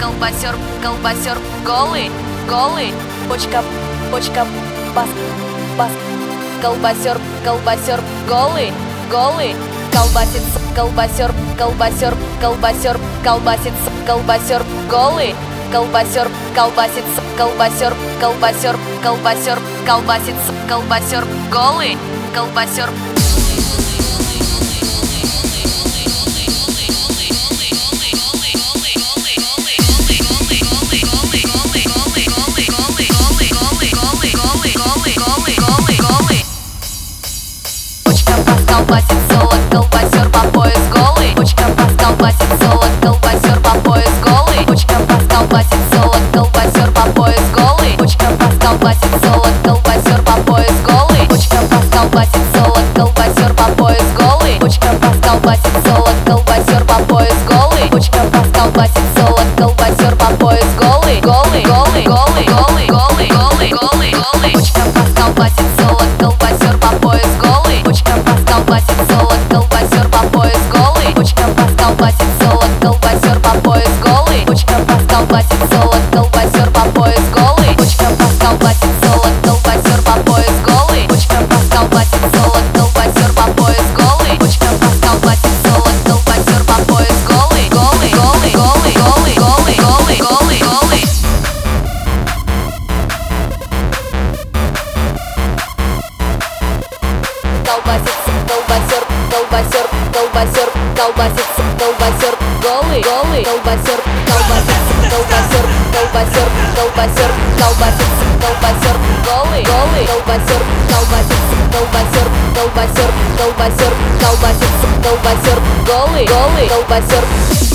колбасер, колбасер, голы, голы, бочка, бочка, бас, бас, колбасер, колбасер, голы, голы, колбасец, колбасер, колбасер, колбасер, колбасец, колбасер, голы, колбасер, колбасец, колбасер, колбасер, колбасер, колбасец, колбасер, голы, колбасер. what goes голы Колбасер, колбасер, колбасер, колбасер, колбасер, колбасер, колбасер, голы Голы Колбасер, колбасер, колбасер, колбасер, колбасер, колбасер, колбасер, голы Голы Колбасер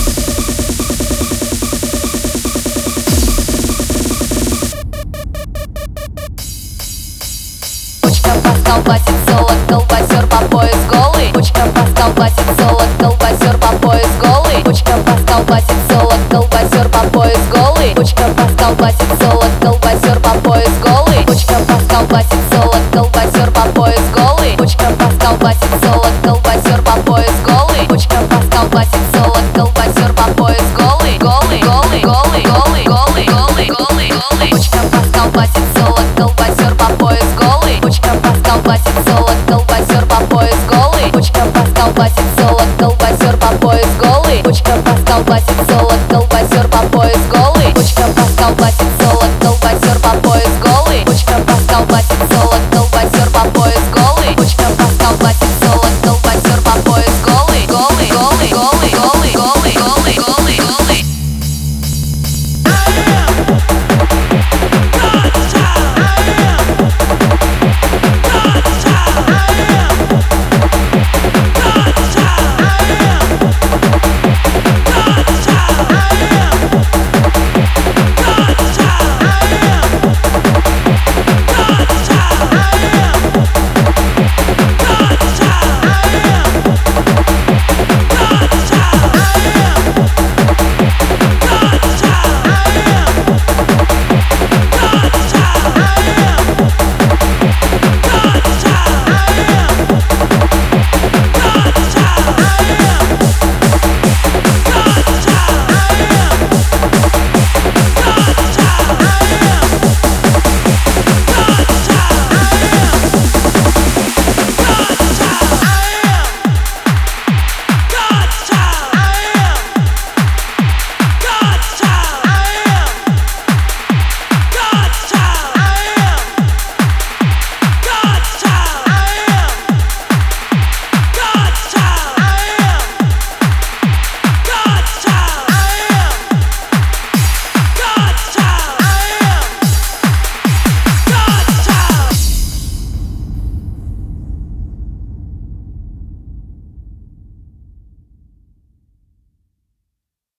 what